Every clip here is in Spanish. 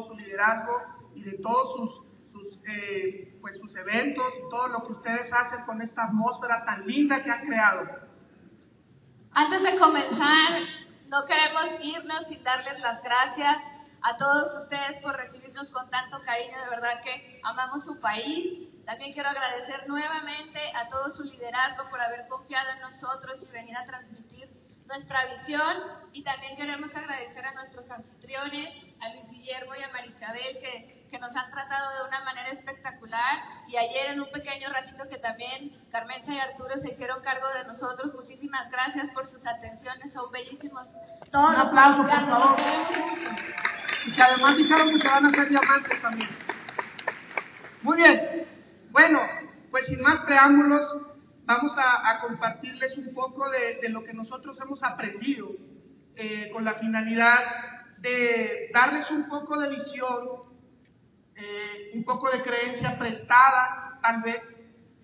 todo su liderazgo y de todos sus, sus, eh, pues, sus eventos y todo lo que ustedes hacen con esta atmósfera tan linda que han creado. Antes de comenzar, no queremos irnos sin darles las gracias a todos ustedes por recibirnos con tanto cariño. De verdad que amamos su país. También quiero agradecer nuevamente a todo su liderazgo por haber confiado en nosotros y venir a transmitir nuestra visión. Y también queremos agradecer a nuestros anfitriones, a Luis Guillermo y a Marisabel, que, que nos han tratado de una manera espectacular. Y ayer en un pequeño ratito que también Carmenza y Arturo se hicieron cargo de nosotros. Muchísimas gracias por sus atenciones, son bellísimos. Todos los aplauso, por favor. mucho. Y que además dijeron que se van a hacer diamantes también. Muy bien. Bueno, pues sin más preámbulos, vamos a, a compartirles un poco de, de, lo que nosotros hemos aprendido eh, con la finalidad de darles un poco de visión, eh, un poco de creencia prestada, tal vez,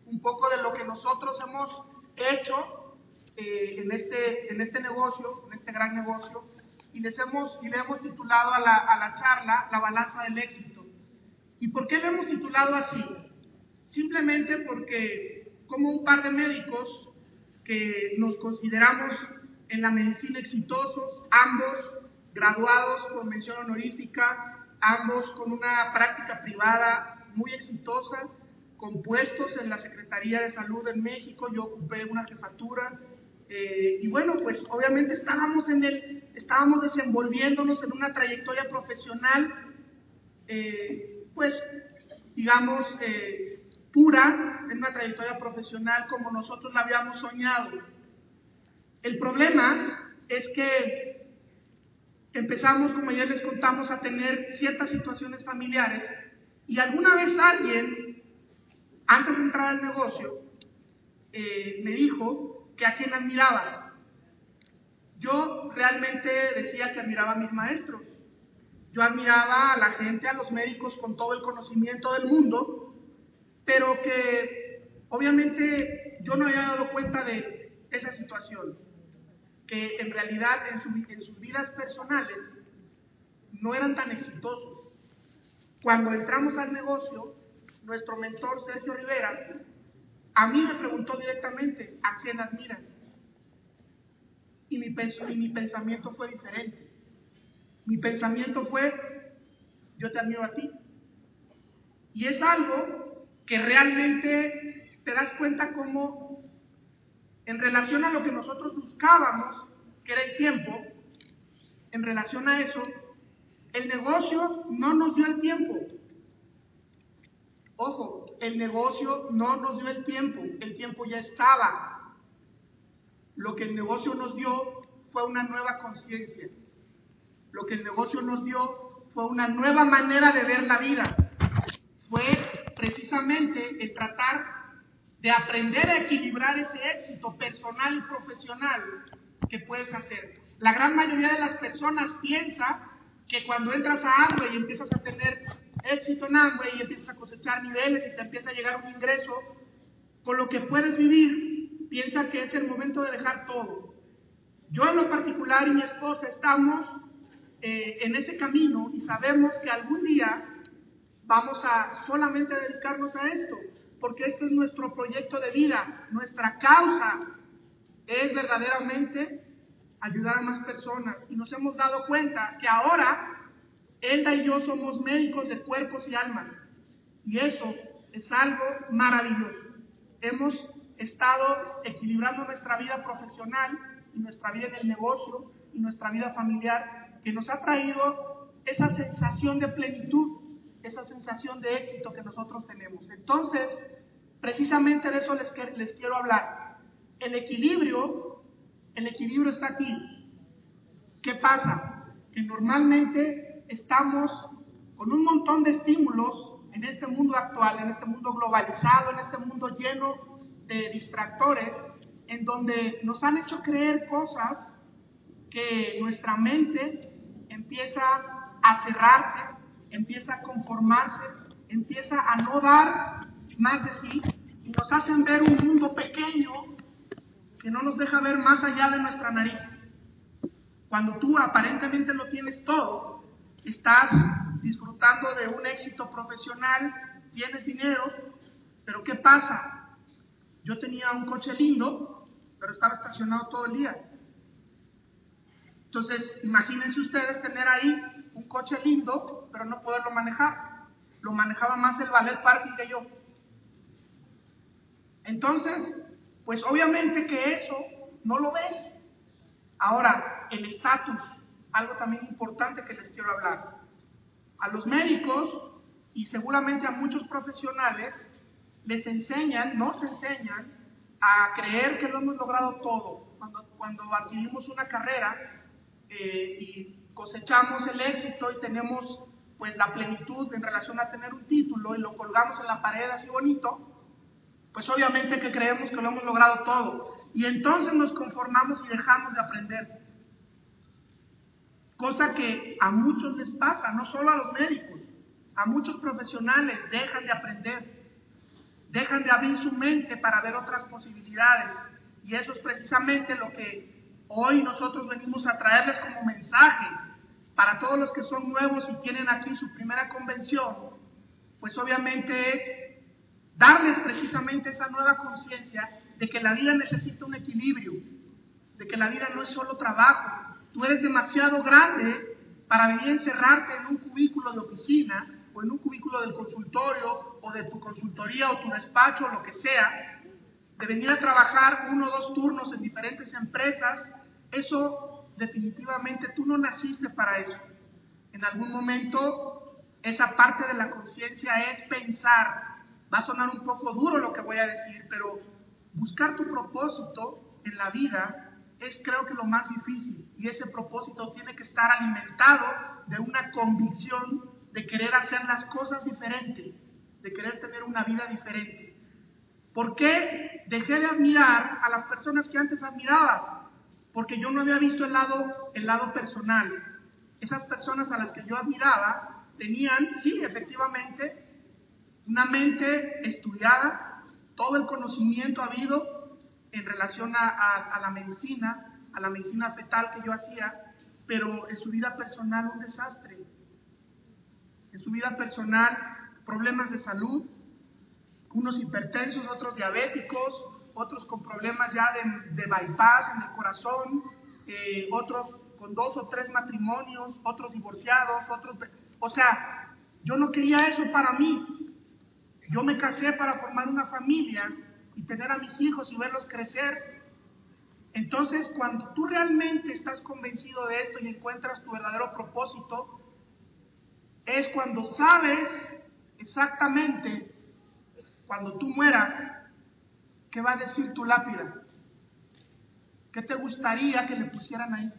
un poco de lo que nosotros hemos hecho eh, en, este, en este negocio, en este gran negocio, y les hemos, y le hemos titulado a la, a la charla La balanza del éxito. ¿Y por qué le hemos titulado así? Simplemente porque como un par de médicos que nos consideramos en la medicina exitosos, ambos graduados con mención honorífica, ambos con una práctica privada muy exitosa, con puestos en la Secretaría de Salud en México, yo ocupé una jefatura, eh, y bueno, pues obviamente estábamos, en el, estábamos desenvolviéndonos en una trayectoria profesional, eh, pues digamos, eh, pura, en una trayectoria profesional como nosotros la habíamos soñado. El problema es que empezamos, como ya les contamos, a tener ciertas situaciones familiares y alguna vez alguien, antes de entrar al negocio, eh, me dijo que a quien admiraba. Yo realmente decía que admiraba a mis maestros. Yo admiraba a la gente, a los médicos con todo el conocimiento del mundo, pero que obviamente yo no había dado cuenta de esa situación, que en realidad en, su, en sus vidas personales no eran tan exitosos. Cuando entramos al negocio, nuestro mentor Sergio Rivera a mí me preguntó directamente, ¿a quién admiras? Y y mi pensamiento fue diferente. Mi pensamiento fue, yo te admiro a ti. Y es algo que realmente te das cuenta como en relación a lo que nosotros buscábamos, que era el tiempo, en relación a eso, el negocio no nos dio el tiempo. Ojo, el negocio no nos dio el tiempo, el tiempo ya estaba. Lo que el negocio nos dio fue una nueva conciencia. Lo que el negocio nos dio fue una nueva manera de ver la vida. Fue precisamente el tratar de aprender a equilibrar ese éxito personal y profesional que puedes hacer. La gran mayoría de las personas piensa que cuando entras a Amway y empiezas a tener éxito en Amway y empiezas a cosechar niveles y te empieza a llegar un ingreso con lo que puedes vivir, piensa que es el momento de dejar todo. Yo en lo particular y mi esposa estamos eh, en ese camino y sabemos que algún día vamos a solamente dedicarnos a esto, porque este es nuestro proyecto de vida, nuestra causa es verdaderamente ayudar a más personas y nos hemos dado cuenta que ahora Elda y yo somos médicos de cuerpos y almas. Y eso es algo maravilloso. Hemos estado equilibrando nuestra vida profesional y nuestra vida en el negocio y nuestra vida familiar, que nos ha traído esa sensación de plenitud, esa sensación de éxito que nosotros tenemos. Entonces, precisamente de eso les, les quiero hablar. El equilibrio, el equilibrio está aquí. ¿Qué pasa? Que normalmente estamos con un montón de estímulos en este mundo actual, en este mundo globalizado, en este mundo lleno de distractores, en donde nos han hecho creer cosas que nuestra mente empieza a cerrarse, empieza a conformarse, empieza a no dar más de sí y nos hacen ver un mundo pequeño que no nos deja ver más allá de nuestra nariz. Cuando tú aparentemente lo tienes todo, estás disfrutando de un éxito profesional, tienes dinero, pero ¿qué pasa? Yo tenía un coche lindo, pero estaba estacionado todo el día. Entonces, imagínense ustedes tener ahí un coche lindo, pero no poderlo manejar. Lo manejaba más el ballet parking que yo. Entonces, pues obviamente que eso no lo ves. Ahora, el estatus, algo también importante que les quiero hablar. A los médicos y seguramente a muchos profesionales les enseñan, nos enseñan a creer que lo hemos logrado todo. Cuando, cuando adquirimos una carrera eh, y cosechamos el éxito y tenemos pues la plenitud en relación a tener un título y lo colgamos en la pared así bonito, pues obviamente que creemos que lo hemos logrado todo. Y entonces nos conformamos y dejamos de aprender. Cosa que a muchos les pasa, no solo a los médicos, a muchos profesionales dejan de aprender, dejan de abrir su mente para ver otras posibilidades. Y eso es precisamente lo que hoy nosotros venimos a traerles como mensaje para todos los que son nuevos y tienen aquí su primera convención, pues obviamente es darles precisamente esa nueva conciencia de que la vida necesita un equilibrio, de que la vida no es solo trabajo, Tú eres demasiado grande para venir a encerrarte en un cubículo de oficina o en un cubículo del consultorio o de tu consultoría o tu despacho o lo que sea, de venir a trabajar uno o dos turnos en diferentes empresas, eso definitivamente tú no naciste para eso. En algún momento esa parte de la conciencia es pensar, va a sonar un poco duro lo que voy a decir, pero buscar tu propósito en la vida es creo que lo más difícil y ese propósito tiene que estar alimentado de una convicción de querer hacer las cosas diferentes, de querer tener una vida diferente. ¿Por qué dejé de admirar a las personas que antes admiraba? Porque yo no había visto el lado, el lado personal. Esas personas a las que yo admiraba tenían, sí, efectivamente, una mente estudiada, todo el conocimiento habido, en relación a, la medicina, a la medicina fetal que yo hacía, pero en su vida personal un desastre. En su vida personal problemas de salud, unos hipertensos, otros diabéticos, otros con problemas ya de, bypass en el corazón, eh, otros con dos o tres matrimonios, otros divorciados, otros... O sea, yo no quería eso para mí. Yo me casé para formar una familia y tener a mis hijos y verlos crecer. Entonces, cuando tú realmente estás convencido de esto y encuentras tu verdadero propósito, es cuando sabes exactamente, cuando tú mueras, qué va a decir tu lápida. ¿Qué te gustaría que le pusieran ahí?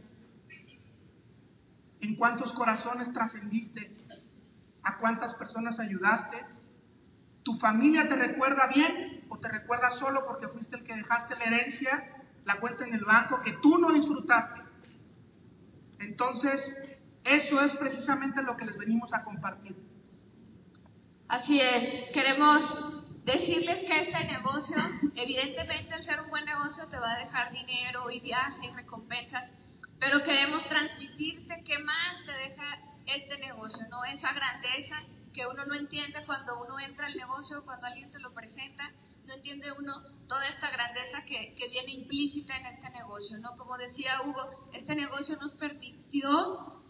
¿En cuántos corazones trascendiste? ¿A cuántas personas ayudaste? ¿Tu familia te recuerda bien? o te recuerdas solo porque fuiste el que dejaste la herencia, la cuenta en el banco que tú no disfrutaste. Entonces, eso es precisamente lo que les venimos a compartir. Así es, queremos decirles que este negocio, evidentemente el ser un buen negocio te va a dejar dinero y viajes y recompensas, pero queremos transmitirte qué más te deja este negocio, ¿no? Esa grandeza que uno no entiende cuando uno entra al negocio, cuando alguien te lo presenta, no entiende uno toda esta grandeza que, que, viene implícita en este negocio, ¿no? Como decía Hugo, este negocio nos permitió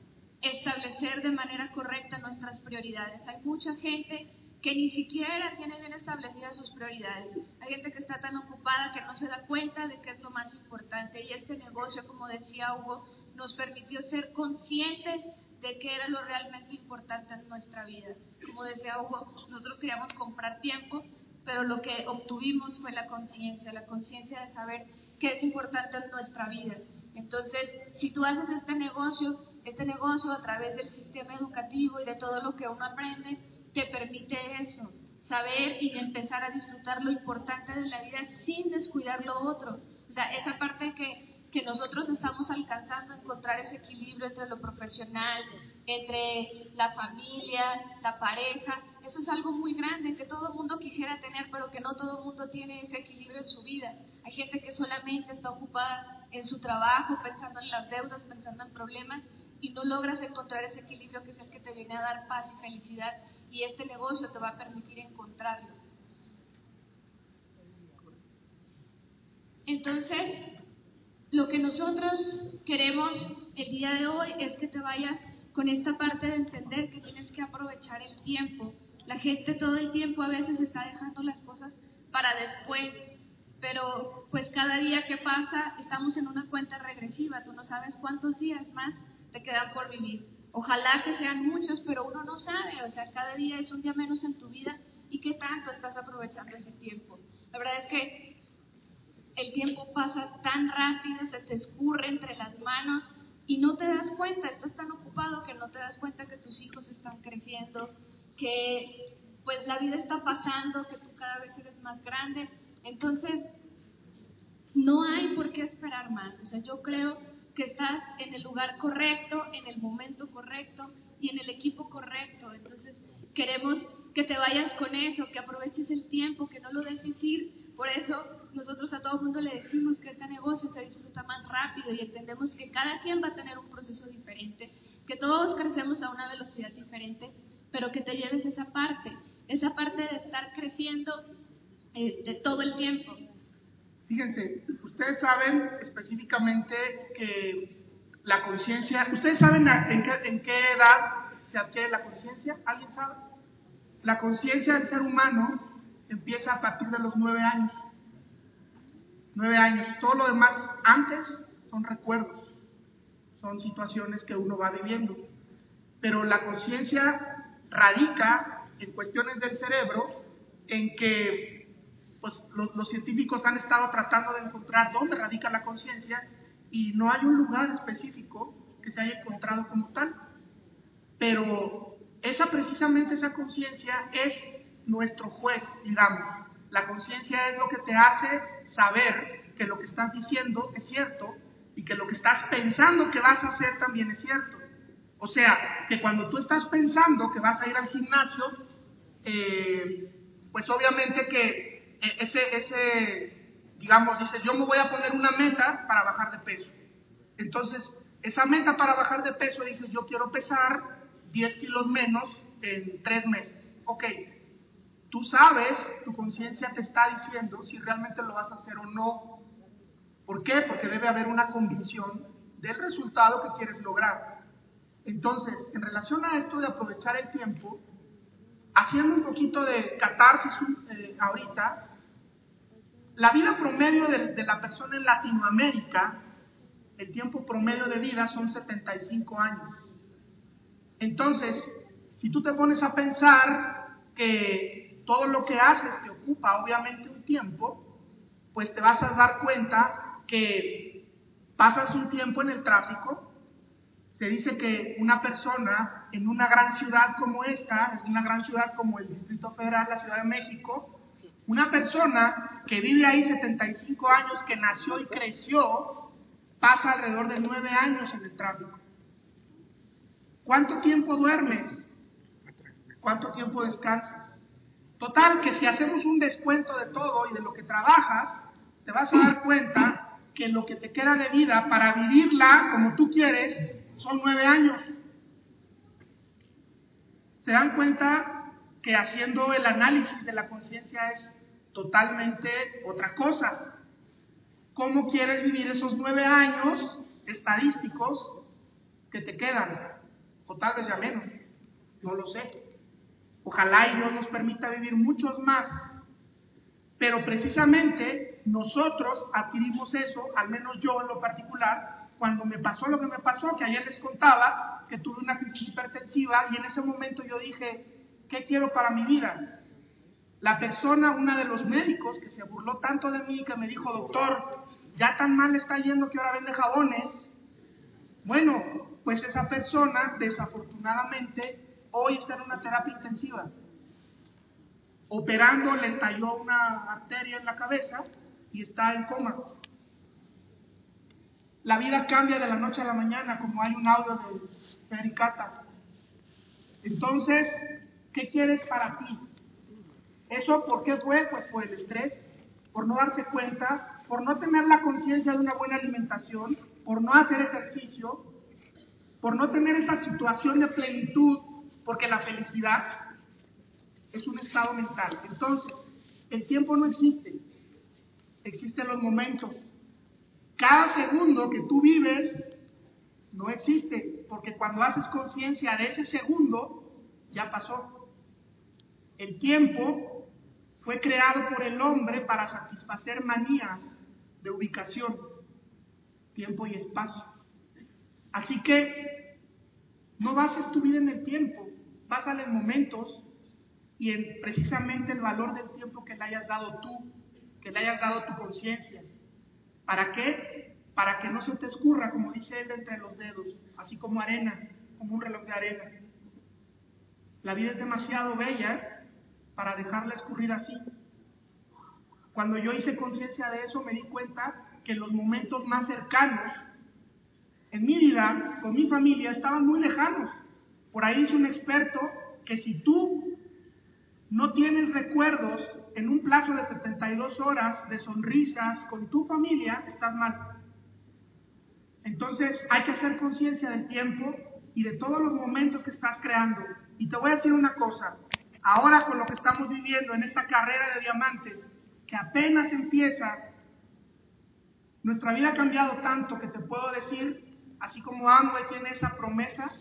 establecer de manera correcta nuestras prioridades. Hay mucha gente que ni siquiera tiene bien establecidas sus prioridades. Hay gente que está tan ocupada que no se da cuenta de que es lo más importante. Y este negocio, como decía Hugo, nos permitió ser conscientes de qué era lo realmente importante en nuestra vida. Como decía Hugo, nosotros queríamos comprar tiempo, pero lo que obtuvimos fue la conciencia, la conciencia de saber qué es importante en nuestra vida. Entonces, si tú haces este negocio, este negocio a través del sistema educativo y de todo lo que uno aprende, te permite eso, saber y empezar a disfrutar lo importante de la vida sin descuidar lo otro. O sea, esa parte que que nosotros estamos alcanzando encontrar ese equilibrio entre lo profesional, entre la familia, la pareja. Eso es algo muy grande que todo el mundo quisiera tener, pero que no todo el mundo tiene ese equilibrio en su vida. Hay gente que solamente está ocupada en su trabajo, pensando en las deudas, pensando en problemas, y no logras encontrar ese equilibrio que es el que te viene a dar paz y felicidad, y este negocio te va a permitir encontrarlo. Entonces, lo que nosotros queremos el día de hoy es que te vayas con esta parte de entender que tienes que aprovechar el tiempo. La gente todo el tiempo a veces está dejando las cosas para después, pero pues cada día que pasa estamos en una cuenta regresiva, tú no sabes cuántos días más te quedan por vivir. Ojalá que sean muchos, pero uno no sabe, o sea, cada día es un día menos en tu vida y qué tanto estás aprovechando ese tiempo. La verdad es que el tiempo pasa tan rápido, se te escurre entre las manos y no te das cuenta, estás tan ocupado que no te das cuenta que tus hijos están creciendo, que pues la vida está pasando, que tú cada vez eres más grande. Entonces, no hay por qué esperar más. O sea, yo creo que estás en el lugar correcto, en el momento correcto y en el equipo correcto. Entonces, queremos que te vayas con eso, que aproveches el tiempo, que no lo dejes ir. Por eso nosotros a todo mundo le decimos que este negocio se disfruta más rápido y entendemos que cada quien va a tener un proceso diferente, que todos crecemos a una velocidad diferente, pero que te lleves esa parte, esa parte de estar creciendo este, todo el tiempo. Fíjense, ustedes saben específicamente que la conciencia, ¿ustedes saben en qué, edad se adquiere la conciencia? ¿Alguien sabe? La conciencia del ser humano empieza a partir de los nueve años nueve años. Todo lo demás antes son recuerdos, son situaciones que uno va viviendo. Pero la conciencia radica en cuestiones del cerebro en que pues, los, científicos han estado tratando de encontrar dónde radica la conciencia y no hay un lugar específico que se haya encontrado como tal. Pero esa precisamente esa conciencia es nuestro juez, digamos. La conciencia es lo que te hace saber que lo que estás diciendo es cierto y que lo que estás pensando que vas a hacer también es cierto. O sea, que cuando tú estás pensando que vas a ir al gimnasio, eh, pues obviamente que ese, ese, digamos, dices, yo me voy a poner una meta para bajar de peso. Entonces, esa meta para bajar de peso, dices, yo quiero pesar 10 kilos menos en tres meses. Ok, Tú sabes, tu conciencia te está diciendo si realmente lo vas a hacer o no. ¿Por qué? Porque debe haber una convicción del resultado que quieres lograr. Entonces, en relación a esto de aprovechar el tiempo, haciendo un poquito de catarsis eh, ahorita, la vida promedio de, de la persona en Latinoamérica, el tiempo promedio de vida son 75 años. Entonces, si tú te pones a pensar que todo lo que haces te ocupa obviamente un tiempo, pues te vas a dar cuenta que pasas un tiempo en el tráfico. Se dice que una persona en una gran ciudad como esta, en una gran ciudad como el Distrito Federal, la Ciudad de México, una persona que vive ahí 75 años, que nació y creció, pasa alrededor de 9 años en el tráfico. ¿Cuánto tiempo duermes? ¿Cuánto tiempo descansas? Total, que si hacemos un descuento de todo y de lo que trabajas, te vas a dar cuenta que lo que te queda de vida para vivirla como tú quieres son nueve años. Se dan cuenta que haciendo el análisis de la conciencia es totalmente otra cosa. ¿Cómo quieres vivir esos nueve años estadísticos que te quedan? o tal vez ya menos, no lo sé. Ojalá y Dios nos permita vivir muchos más. Pero precisamente nosotros adquirimos eso, al menos yo en lo particular, cuando me pasó lo que me pasó, que ayer les contaba que tuve una crisis hipertensiva y en ese momento yo dije, ¿qué quiero para mi vida? La persona, una de los médicos que se burló tanto de mí, que me dijo, doctor, ya tan mal está yendo que ahora vende jabones. Bueno, pues esa persona desafortunadamente hoy está en una terapia intensiva. Operando le estalló una arteria en la cabeza y está en coma. La vida cambia de la noche a la mañana, como hay un audio de Pericata. Entonces, ¿qué quieres para ti? ¿Eso por qué fue? Pues por el estrés, por no darse cuenta, por no tener la conciencia de una buena alimentación, por no hacer ejercicio, por no tener esa situación de plenitud, porque la felicidad es un estado mental. Entonces, el tiempo no existe, existen los momentos. Cada segundo que tú vives no existe, porque cuando haces conciencia de ese segundo, ya pasó. El tiempo fue creado por el hombre para satisfacer manías de ubicación, tiempo y espacio. Así que no bases tu vida en el tiempo, básala en momentos y en precisamente el valor del tiempo que le hayas dado tú, que le hayas dado tu conciencia. ¿Para qué? Para que no se te escurra, como dice él, entre los dedos, así como arena, como un reloj de arena. La vida es demasiado bella para dejarla escurrir así. Cuando yo hice conciencia de eso, me di cuenta que los momentos más cercanos en mi vida, con mi familia, estaban muy lejanos. Por ahí dice un experto que si tú no tienes recuerdos en un plazo de 72 horas de sonrisas con tu familia, estás mal. Entonces hay que hacer conciencia del tiempo y de todos los momentos que estás creando. Y te voy a decir una cosa, ahora con lo que estamos viviendo en esta carrera de diamantes, que apenas empieza, nuestra vida ha cambiado tanto que te puedo decir, así como Amway tiene esa promesa,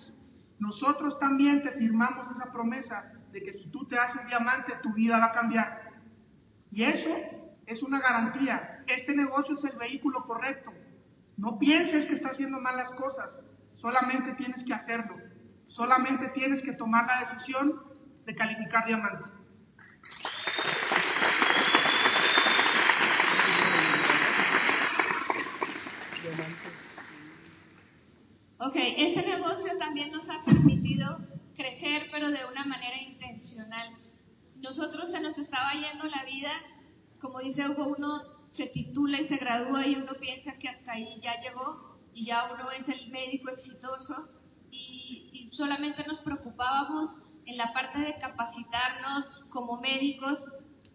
nosotros también te firmamos esa promesa de que si tú te haces diamante, tu vida va a cambiar. Y eso es una garantía. Este negocio es el vehículo correcto. No pienses que estás haciendo malas cosas. Solamente tienes que hacerlo. Solamente tienes que tomar la decisión de calificar diamante. Ok, este negocio también nos ha permitido crecer, pero de una manera. Nosotros se nos estaba yendo la vida, como dice Hugo, uno se titula y se gradúa y uno piensa que hasta ahí ya llegó y ya uno es el médico exitoso y, y solamente nos preocupábamos en la parte de capacitarnos como médicos,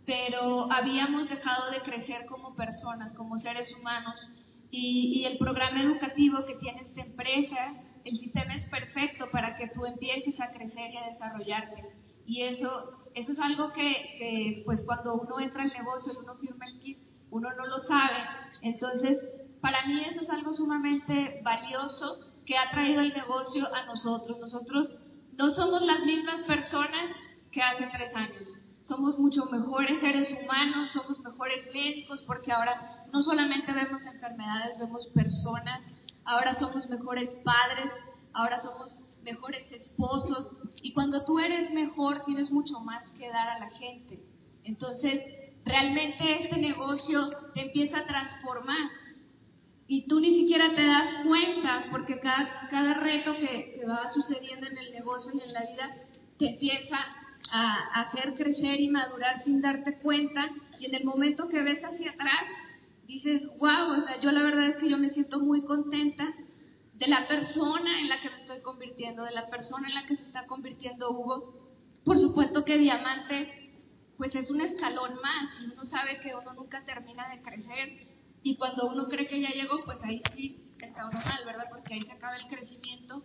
pero habíamos dejado de crecer como personas, como seres humanos y, el programa educativo que tiene esta empresa, el sistema es perfecto para que tú empieces a crecer y a desarrollarte. Y eso, eso es algo que, pues cuando uno entra al negocio y uno firma el kit, uno no lo sabe. Entonces, para mí eso es algo sumamente valioso que ha traído el negocio a nosotros. Nosotros no somos las mismas personas que hace tres años. Somos mucho mejores seres humanos, somos mejores médicos porque ahora no solamente vemos enfermedades, vemos personas, ahora somos mejores padres, ahora somos mejores esposos. Y cuando tú eres mejor tienes mucho más que dar a la gente. Entonces, realmente este negocio te empieza a transformar. Y tú ni siquiera te das cuenta porque cada, cada reto que, que va sucediendo en el negocio y en la vida te empieza a hacer crecer y madurar sin darte cuenta. Y en el momento que ves hacia atrás dices, wow, o sea, yo la verdad es que yo me siento muy contenta de la persona en la que me estoy convirtiendo, de la persona en la que se está convirtiendo Hugo. Por supuesto que Diamante, pues es un escalón más y uno sabe que uno nunca termina de crecer y cuando uno cree que ya llegó, pues ahí sí está uno mal, ¿verdad? Porque ahí se acaba el crecimiento.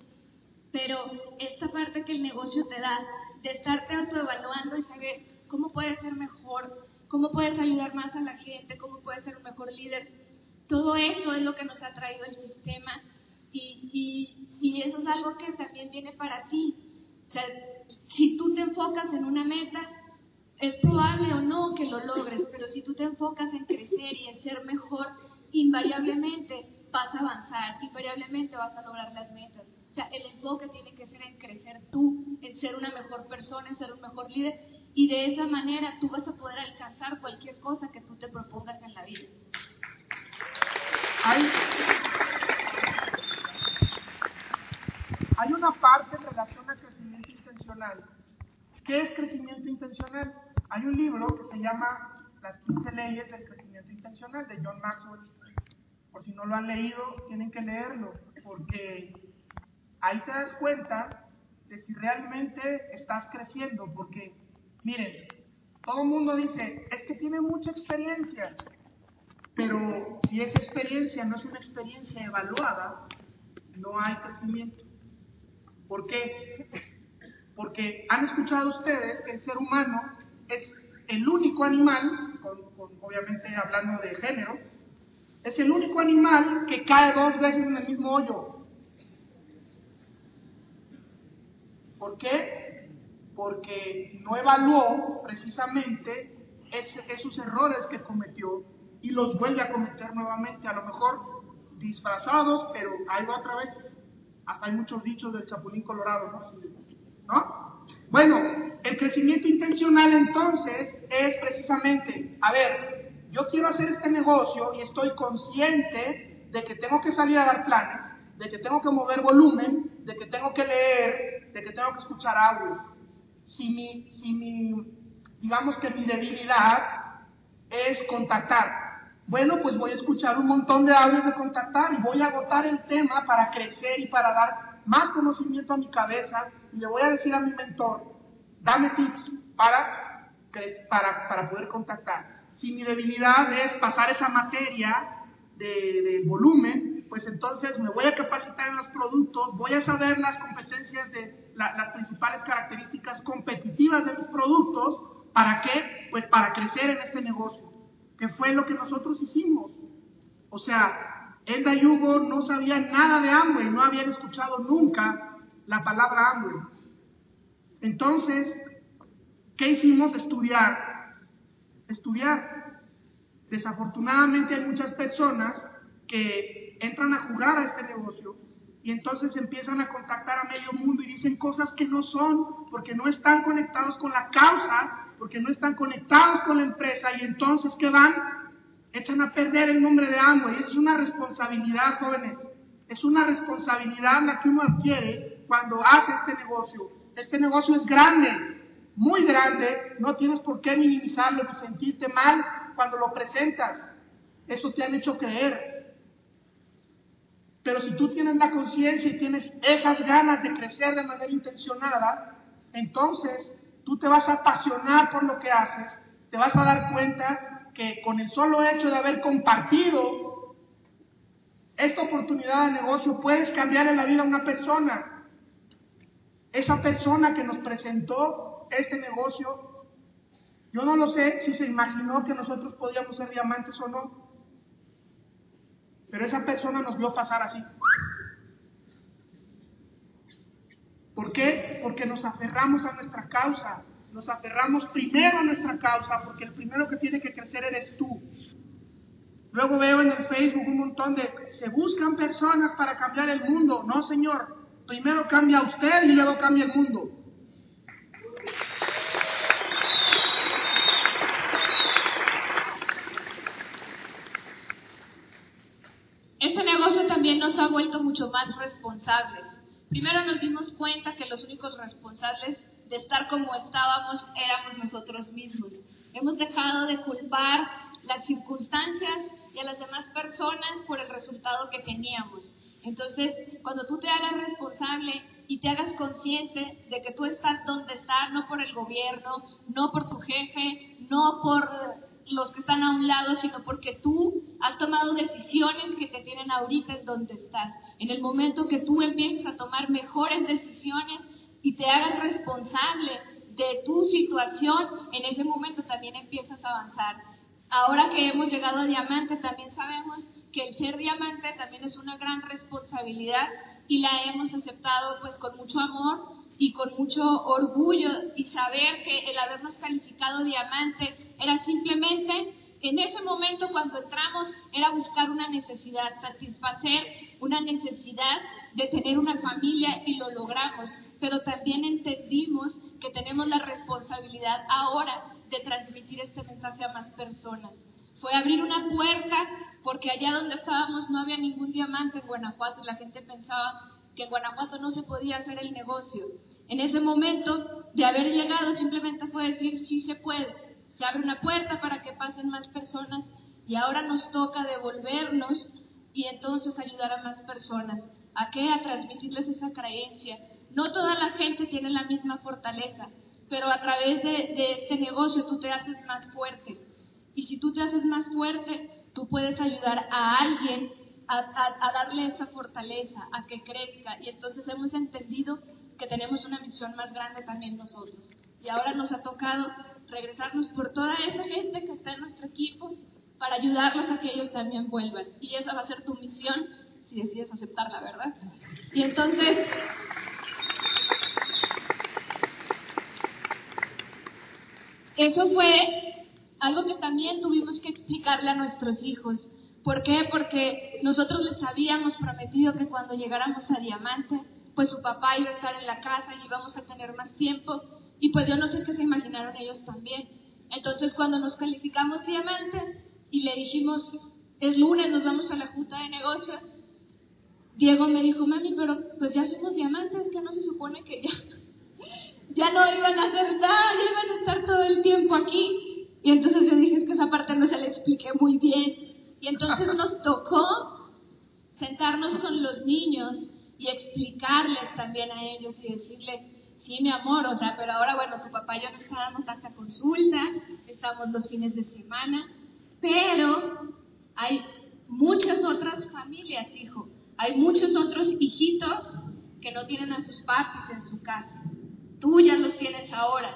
Pero esta parte que el negocio te da, de estarte autoevaluando y saber cómo puedes ser mejor, cómo puedes ayudar más a la gente, cómo puedes ser un mejor líder. Todo eso es lo que nos ha traído el sistema y, eso es algo que también viene para ti. O sea, si tú te enfocas en una meta, es probable o no que lo logres, pero si tú te enfocas en crecer y en ser mejor, invariablemente vas a avanzar, invariablemente vas a lograr las metas. O sea, el enfoque tiene que ser en crecer tú, en ser una mejor persona, en ser un mejor líder, y de esa manera tú vas a poder alcanzar cualquier cosa que tú te propongas en la vida. Hay, hay una parte en relación al crecimiento intencional. ¿Qué es crecimiento intencional? Hay un libro que se llama Las 15 leyes del crecimiento intencional de John Maxwell. Por si no lo han leído, tienen que leerlo, porque ahí te das cuenta de si realmente estás creciendo, porque miren, todo el mundo dice, es que tiene mucha experiencia, pero si esa experiencia no es una experiencia evaluada, no hay crecimiento. ¿Por qué? Porque han escuchado ustedes que el ser humano es el único animal, obviamente hablando de género, es el único animal que cae dos veces en el mismo hoyo. ¿Por qué? Porque no evaluó precisamente esos errores que cometió y los vuelve a cometer nuevamente, a lo mejor disfrazados, pero ahí va otra vez. Hasta hay muchos dichos del Chapulín Colorado, ¿no? ¿No? Bueno, el crecimiento intencional entonces es precisamente, a ver, yo quiero hacer este negocio y estoy consciente de que tengo que salir a dar planes, de que tengo que mover volumen, de que tengo que leer, de que tengo que escuchar audio. Si mi, si mi digamos que mi debilidad es contactar, bueno, pues voy a escuchar un montón de audios de contactar y voy a agotar el tema para crecer y para dar más conocimiento a mi cabeza y le voy a decir a mi mentor, dame tips para, para, para poder contactar. Si mi debilidad es pasar esa materia de, volumen, pues entonces me voy a capacitar en los productos, voy a saber las competencias de las principales características competitivas de mis productos, ¿para qué? Pues para crecer en este negocio que fue lo que nosotros hicimos. O sea, Edda y Hugo no sabían nada de Amway, no habían escuchado nunca la palabra Amway. Entonces, ¿qué hicimos? Estudiar. Estudiar. Desafortunadamente hay muchas personas que entran a jugar a este negocio y entonces empiezan a contactar a medio mundo y dicen cosas que no son porque no están conectados con la causa porque no están conectados con la empresa y entonces ¿qué van? Echan a perder el nombre de Amway. Es una responsabilidad, jóvenes. Es una responsabilidad la que uno adquiere cuando hace este negocio. Este negocio es grande, muy grande. No tienes por qué minimizarlo ni sentirte mal cuando lo presentas. Eso te han hecho creer. Pero si tú tienes la conciencia y tienes esas ganas de crecer de manera intencionada, entonces tú te vas a apasionar por lo que haces, te vas a dar cuenta que con el solo hecho de haber compartido esta oportunidad de negocio puedes cambiar en la vida a una persona. Esa persona que nos presentó este negocio, yo no lo sé si se imaginó que nosotros podíamos ser diamantes o no, pero esa persona nos vio pasar así. ¿Por qué? Porque nos aferramos a nuestra causa. Nos aferramos primero a nuestra causa, porque el primero que tiene que crecer eres tú. Luego veo en el Facebook un montón de, se buscan personas para cambiar el mundo. No, señor. Primero cambia usted y luego cambia el mundo. Este negocio también nos ha vuelto mucho más responsables. Primero nos dimos cuenta que los únicos responsables de estar como estábamos éramos nosotros mismos. Hemos dejado de culpar las circunstancias y a las demás personas por el resultado que teníamos. Entonces, cuando tú te hagas responsable y te hagas consciente de que tú estás donde estás, no por el gobierno, no por tu jefe, no por los que están a un lado, sino porque tú has tomado decisiones que te tienen ahorita en donde estás. En el momento que tú empieces a tomar mejores decisiones y te hagas responsable de tu situación, en ese momento también empiezas a avanzar. Ahora que hemos llegado a diamante, también sabemos que el ser diamante también es una gran responsabilidad y la hemos aceptado pues con mucho amor y con mucho orgullo y saber que el habernos calificado diamante era simplemente en ese momento cuando entramos era buscar una necesidad, satisfacer una necesidad de tener una familia y lo logramos, pero también entendimos que tenemos la responsabilidad ahora de transmitir este mensaje a más personas. Fue abrir una puerta porque allá donde estábamos no había ningún diamante en Guanajuato y la gente pensaba que en Guanajuato no se podía hacer el negocio. En ese momento de haber llegado simplemente fue decir sí se puede. Se abre una puerta para que pasen más personas y ahora nos toca devolvernos y entonces ayudar a más personas. ¿A qué? A transmitirles esa creencia. No toda la gente tiene la misma fortaleza, pero a través de, este negocio tú te haces más fuerte. Y si tú te haces más fuerte, tú puedes ayudar a alguien a, darle esa fortaleza, a que crezca. Y entonces hemos entendido que tenemos una misión más grande también nosotros. Y ahora nos ha tocado regresarnos por toda esa gente que está en nuestro equipo para ayudarlos a que ellos también vuelvan. Y esa va a ser tu misión si decides aceptarla, ¿verdad? Y entonces, eso fue algo que también tuvimos que explicarle a nuestros hijos. ¿Por qué? Porque nosotros les habíamos prometido que cuando llegáramos a Diamante, pues su papá iba a estar en la casa y íbamos a tener más tiempo. Y pues yo no sé qué se imaginaron ellos también. Entonces cuando nos calificamos Diamante y le dijimos, es lunes, nos vamos a la junta de negocios, Diego me dijo, mami, pero pues ya somos diamantes, que no se supone que ya, ya no iban a hacer nada, ya iban a estar todo el tiempo aquí. Y entonces yo dije, es que esa parte no se la expliqué muy bien. Y entonces nos tocó sentarnos con los niños y explicarles también a ellos y decirles, sí, mi amor, o sea, pero ahora, bueno, tu papá y yo no está dando tanta consulta, estamos los fines de semana, pero hay muchas otras familias, hijo, hay muchos otros hijitos que no tienen a sus papis en su casa. Tú ya los tienes ahora.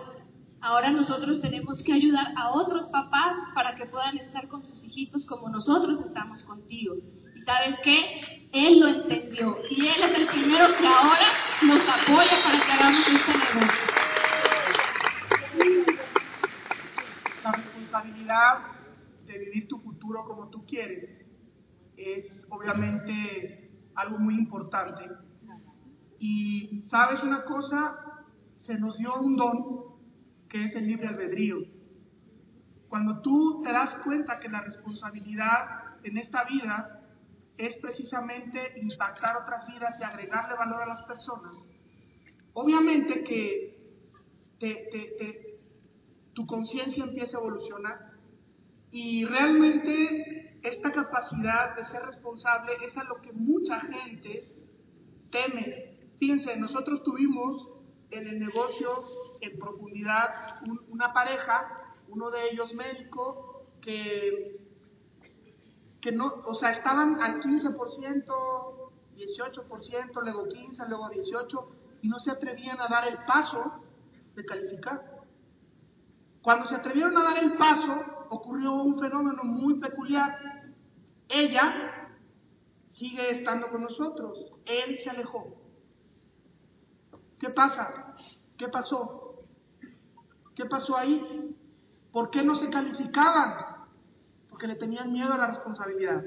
Ahora nosotros tenemos que ayudar a otros papás para que puedan estar con sus hijitos como nosotros estamos contigo. ¿Y sabes qué? Él lo entendió y él es el primero que ahora nos apoya para que hagamos este negocio. La responsabilidad de vivir tu futuro como tú quieres es obviamente algo muy importante. Y sabes una cosa, se nos dio un don que es el libre albedrío. Cuando tú te das cuenta que la responsabilidad en esta vida es precisamente impactar otras vidas y agregarle valor a las personas, obviamente que tu conciencia empieza a evolucionar y realmente esta capacidad de ser responsable es a lo que mucha gente teme. Fíjense, nosotros tuvimos en el negocio en profundidad una pareja, uno de ellos médico, que, que no, o sea, estaban al 15%, 18%, luego 15, luego 18, y no se atrevían a dar el paso de calificar. Cuando se atrevieron a dar el paso, ocurrió un fenómeno muy peculiar. Ella sigue estando con nosotros, él se alejó. ¿Qué pasa? ¿Qué pasó? ¿Qué pasó ahí? ¿Por qué no se calificaban? Porque le tenían miedo a la responsabilidad.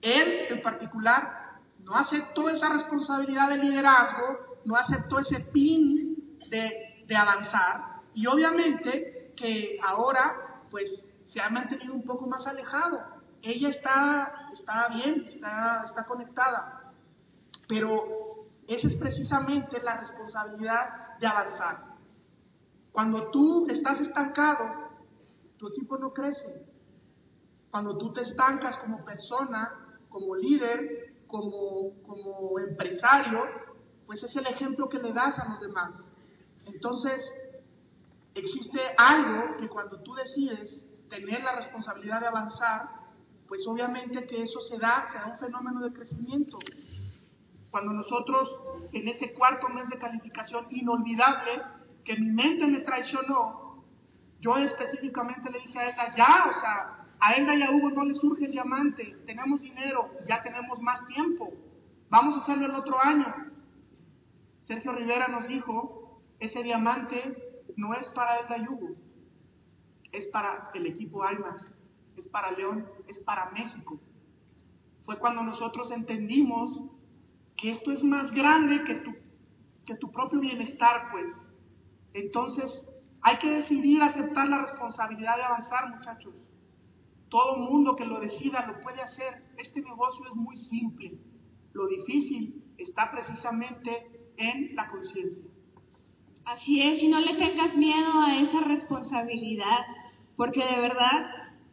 Él, en particular, no aceptó esa responsabilidad de liderazgo, no aceptó ese pin de, de avanzar y obviamente que ahora pues se ha mantenido un poco más alejado. Ella está, está bien, está, está conectada, pero esa es precisamente la responsabilidad de avanzar. Cuando tú estás estancado, tu equipo no crece. Cuando tú te estancas como persona, como líder, como, como empresario, pues es el ejemplo que le das a los demás. Entonces, existe algo que cuando tú decides tener la responsabilidad de avanzar, pues obviamente que eso se da, se da un fenómeno de crecimiento. Cuando nosotros en ese cuarto mes de calificación inolvidable, que mi mente me traicionó, yo específicamente le dije a ella, ya, o sea, a ella y a Hugo no le surge el diamante, tenemos dinero, ya tenemos más tiempo. Vamos a hacerlo el otro año. Sergio Rivera nos dijo, ese diamante no es para el Yugo, es para el equipo IMAX, es para León, es para México. Fue cuando nosotros entendimos que esto es más grande que tu, que tu propio bienestar, pues. Entonces, hay que decidir aceptar la responsabilidad de avanzar, muchachos. Todo mundo que lo decida lo puede hacer. Este negocio es muy simple. Lo difícil está precisamente en la conciencia. Así es, y no le tengas miedo a esa responsabilidad, porque de verdad,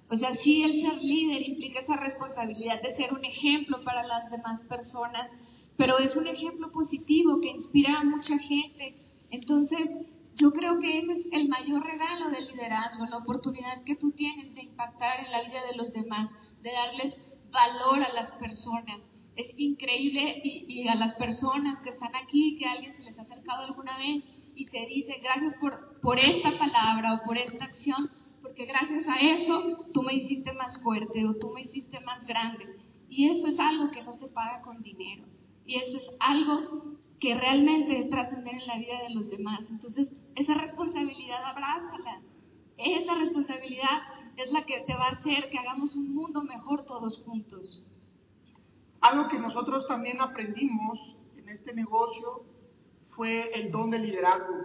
o sea, sí el ser líder implica esa responsabilidad de ser un ejemplo para las demás personas, pero es un ejemplo positivo que inspira a mucha gente. Entonces, yo creo que ese es el mayor regalo del liderazgo, la oportunidad que tú tienes de impactar en la vida de los demás, de darles valor a las personas. Es increíble y, a las personas que están aquí, que alguien se les ha acercado alguna vez y te dice gracias por, por esta palabra o por esta acción, porque gracias a eso tú me hiciste más fuerte o tú me hiciste más grande. Y eso es algo que no se paga con dinero. Y eso es algo que realmente es trascender en la vida de los demás. Entonces, esa responsabilidad abrázala. Esa responsabilidad es la que te va a hacer que hagamos un mundo mejor todos juntos. Algo que nosotros también aprendimos en este negocio fue el don de liderazgo.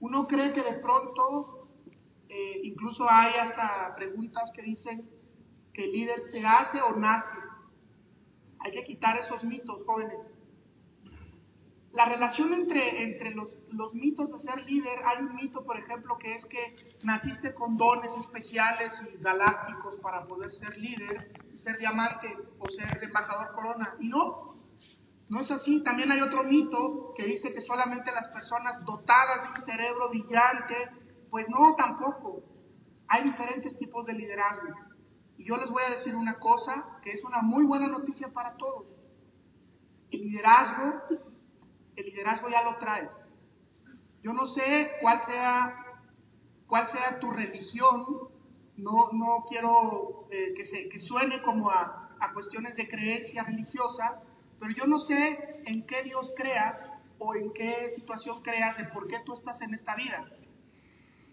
Uno cree que de pronto, eh, incluso hay hasta preguntas que dicen que el líder se hace o nace. Hay que quitar esos mitos, jóvenes. La relación entre, entre los, los mitos de ser líder, hay un mito, por ejemplo, que es que naciste con dones especiales y galácticos para poder ser líder, ser diamante o ser embajador corona. Y no, no es así. También hay otro mito que dice que solamente las personas dotadas de un cerebro brillante, pues no, tampoco. Hay diferentes tipos de liderazgo. Y yo les voy a decir una cosa que es una muy buena noticia para todos. El liderazgo el liderazgo ya lo traes. Yo no sé cuál sea, cuál sea tu religión, no, no quiero eh, que, se, que suene como a, a cuestiones de creencia religiosa, pero yo no sé en qué Dios creas o en qué situación creas de por qué tú estás en esta vida.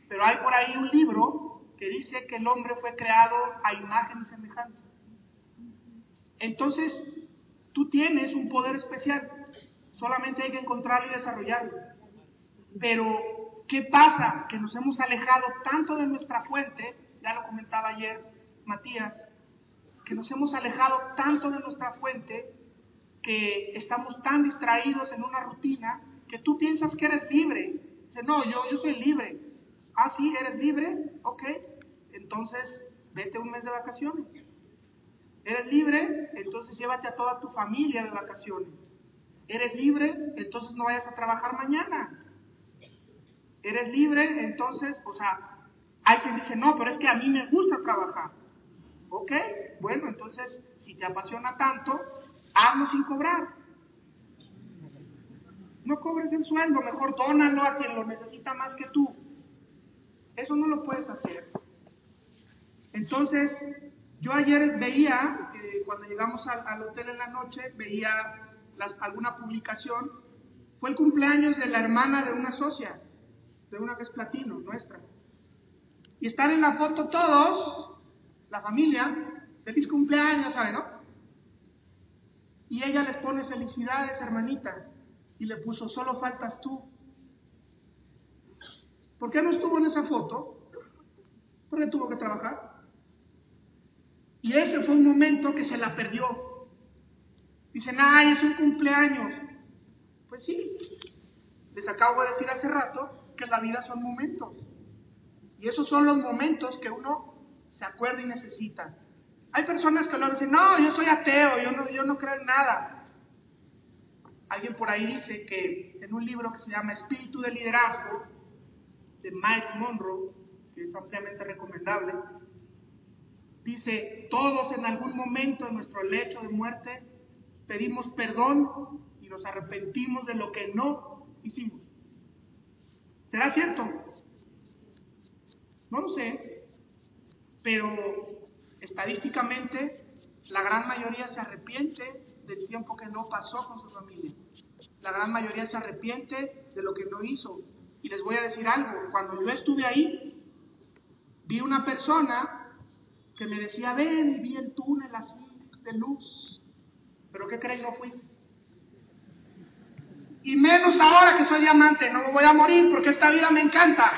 Pero hay por ahí un libro que dice que el hombre fue creado a imagen y semejanza. Entonces, tú tienes un poder especial. Solamente hay que encontrarlo y desarrollarlo. Pero, ¿qué pasa? Que nos hemos alejado tanto de nuestra fuente, ya lo comentaba ayer Matías, que nos hemos alejado tanto de nuestra fuente que estamos tan distraídos en una rutina que tú piensas que eres libre. Dice, no, yo, yo soy libre. Ah, sí, eres libre. Ok, entonces vete un mes de vacaciones. ¿Eres libre? Entonces llévate a toda tu familia de vacaciones. ¿Eres libre? Entonces no vayas a trabajar mañana. ¿Eres libre? Entonces, o sea, hay quien dice, no, pero es que a mí me gusta trabajar. Ok, bueno, entonces, si te apasiona tanto, hazlo sin cobrar. No cobres el sueldo, mejor dónalo a quien lo necesita más que tú. Eso no lo puedes hacer. Entonces, yo ayer veía, cuando llegamos al hotel en la noche, veía alguna publicación, fue el cumpleaños de la hermana de una socia, de una que es platino, nuestra. Y están en la foto todos, la familia, feliz cumpleaños, ¿sabe, no? Y ella les pone felicidades, hermanita, y le puso, solo faltas tú. ¿Por qué no estuvo en esa foto? Porque tuvo que trabajar. Y ese fue un momento que se la perdió. Dicen, ay, es un cumpleaños. Pues sí, les acabo de decir hace rato que la vida son momentos. Y esos son los momentos que uno se acuerda y necesita. Hay personas que lo dicen, no, yo soy ateo, yo no, yo no creo en nada. Alguien por ahí dice que en un libro que se llama Espíritu de Liderazgo, de Mike Monroe, que es ampliamente recomendable, dice, todos en algún momento en nuestro lecho de muerte pedimos perdón y nos arrepentimos de lo que no hicimos. ¿Será cierto? No lo sé, pero estadísticamente la gran mayoría se arrepiente del tiempo que no pasó con su familia. La gran mayoría se arrepiente de lo que no hizo. Y les voy a decir algo, cuando yo estuve ahí, vi una persona que me decía, ven, y vi el túnel así de luz. Pero ¿qué creen? No fui. Y menos ahora que soy diamante, no me voy a morir porque esta vida me encanta.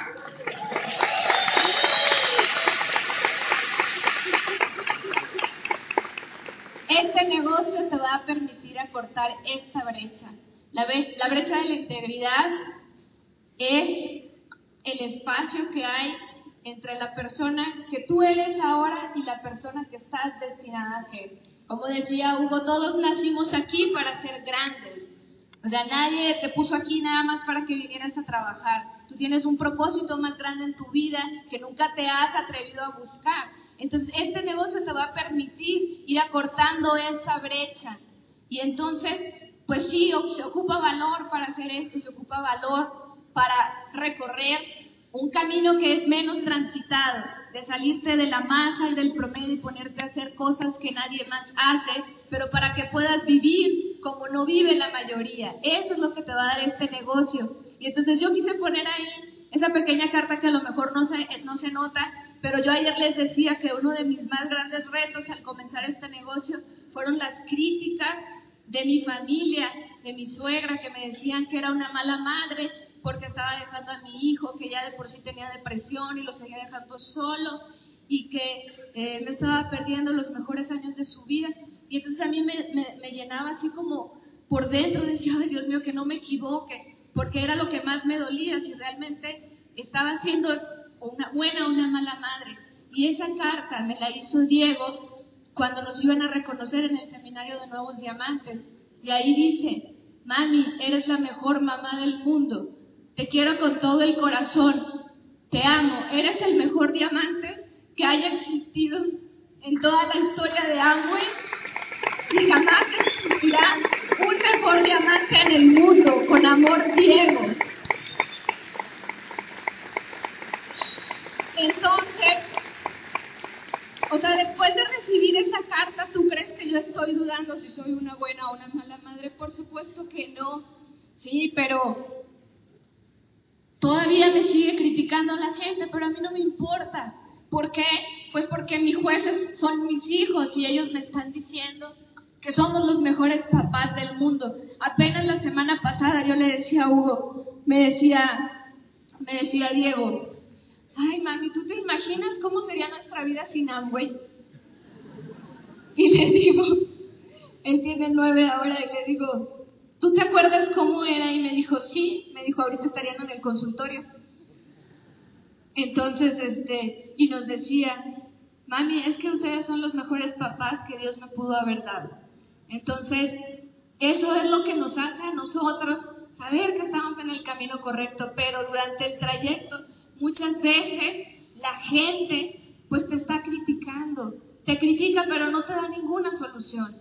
Este negocio te va a permitir acortar esta brecha. La, la brecha de la integridad es el espacio que hay entre la persona que tú eres ahora y la persona que estás destinada a ser. Como decía Hugo, todos nacimos aquí para ser grandes. O sea, nadie te puso aquí nada más para que vinieras a trabajar. Tú tienes un propósito más grande en tu vida que nunca te has atrevido a buscar. Entonces, este negocio te va a permitir ir acortando esa brecha. Y entonces, pues sí, se ocupa valor para hacer esto, se ocupa valor para recorrer un camino que es menos transitado, de salirte de la masa y del promedio y ponerte a hacer cosas que nadie más hace, pero para que puedas vivir como no vive la mayoría. Eso es lo que te va a dar este negocio. Y entonces yo quise poner ahí esa pequeña carta que a lo mejor no se, no se nota, pero yo ayer les decía que uno de mis más grandes retos al comenzar este negocio fueron las críticas de mi familia, de mi suegra, que me decían que era una mala madre, porque estaba dejando a mi hijo que ya de por sí tenía depresión y lo seguía dejando solo y que eh, me estaba perdiendo los mejores años de su vida. Y entonces a mí me, me, llenaba así como por dentro, decía, ay Dios mío, que no me equivoque, porque era lo que más me dolía, si realmente estaba siendo una buena o una mala madre. Y esa carta me la hizo Diego cuando nos iban a reconocer en el seminario de Nuevos Diamantes. Y ahí dice, mami, eres la mejor mamá del mundo. Te quiero con todo el corazón. Te amo. Eres el mejor diamante que haya existido en toda la historia de Amway y jamás existirá un mejor diamante en el mundo. Con amor, Diego. Entonces, o sea, después de recibir esa carta, ¿tú crees que yo estoy dudando si soy una buena o una mala madre? Por supuesto que no. Sí, pero Todavía me sigue criticando la gente, pero a mí no me importa. ¿Por qué? Pues porque mis jueces son mis hijos y ellos me están diciendo que somos los mejores papás del mundo. Apenas la semana pasada yo le decía a Hugo, me decía, me decía Diego, ay mami, ¿tú te imaginas cómo sería nuestra vida sin Amway? Y le digo, él tiene nueve ahora y le digo, ¿Tú te acuerdas cómo era? Y me dijo, sí, me dijo, ahorita estarían en el consultorio. Entonces, este, y nos decía, mami, es que ustedes son los mejores papás que Dios me pudo haber dado. Entonces, eso es lo que nos hace a nosotros saber que estamos en el camino correcto, pero durante el trayecto muchas veces la gente pues te está criticando, te critica pero no te da ninguna solución.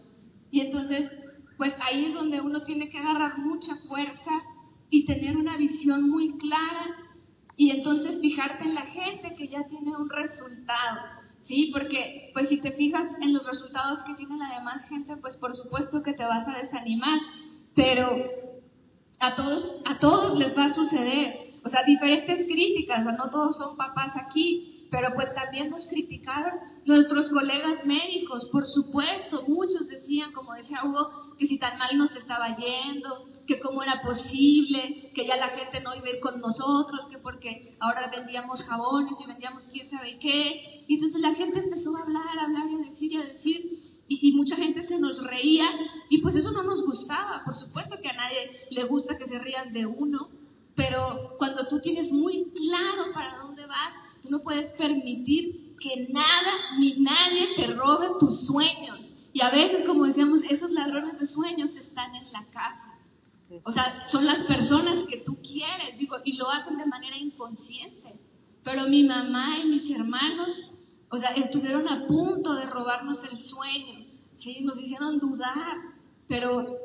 Y entonces pues ahí es donde uno tiene que agarrar mucha fuerza y tener una visión muy clara y entonces fijarte en la gente que ya tiene un resultado, ¿sí? Porque pues si te fijas en los resultados que tiene la demás gente, pues por supuesto que te vas a desanimar, pero a todos, a todos les va a suceder, o sea, diferentes críticas, no todos son papás aquí, pero pues también nos criticaron nuestros colegas médicos, por supuesto, muchos decían, como decía Hugo, que si tan mal nos estaba yendo, que cómo era posible, que ya la gente no iba a ir con nosotros, que porque ahora vendíamos jabones y vendíamos quién sabe qué. Y entonces la gente empezó a hablar, a hablar y a decir y a decir, y, y, mucha gente se nos reía, y pues eso no nos gustaba. Por supuesto que a nadie le gusta que se rían de uno, pero cuando tú tienes muy claro para dónde vas, tú no puedes permitir que nada ni nadie te robe tus sueños. Y a veces, como decíamos, esos ladrones de sueños están en la casa. O sea, son las personas que tú quieres, digo, y lo hacen de manera inconsciente. Pero mi mamá y mis hermanos, o sea, estuvieron a punto de robarnos el sueño, ¿sí? Nos hicieron dudar, pero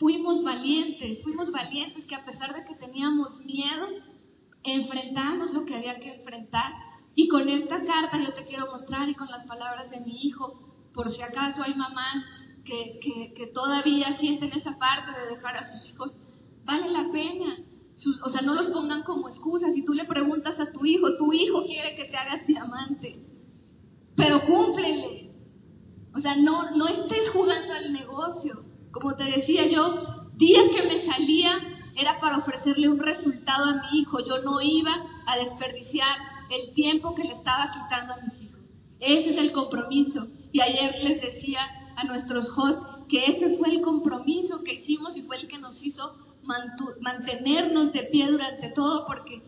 fuimos valientes, fuimos valientes que a pesar de que teníamos miedo, enfrentamos lo que había que enfrentar. Y con esta carta yo te quiero mostrar y con las palabras de mi hijo, por si acaso hay mamás que, que, todavía sienten esa parte de dejar a sus hijos, vale la pena. o sea, no los pongan como excusa. Si tú le preguntas a tu hijo, tu hijo quiere que te hagas diamante, pero cúmplele. O sea, no, no estés jugando al negocio. Como te decía yo, días que me salía era para ofrecerle un resultado a mi hijo. Yo no iba a desperdiciar el tiempo que le estaba quitando a mis hijos. Ese es el compromiso. Y ayer les decía a nuestros hosts que ese fue el compromiso que hicimos y fue el que nos hizo mantenernos de pie durante todo, porque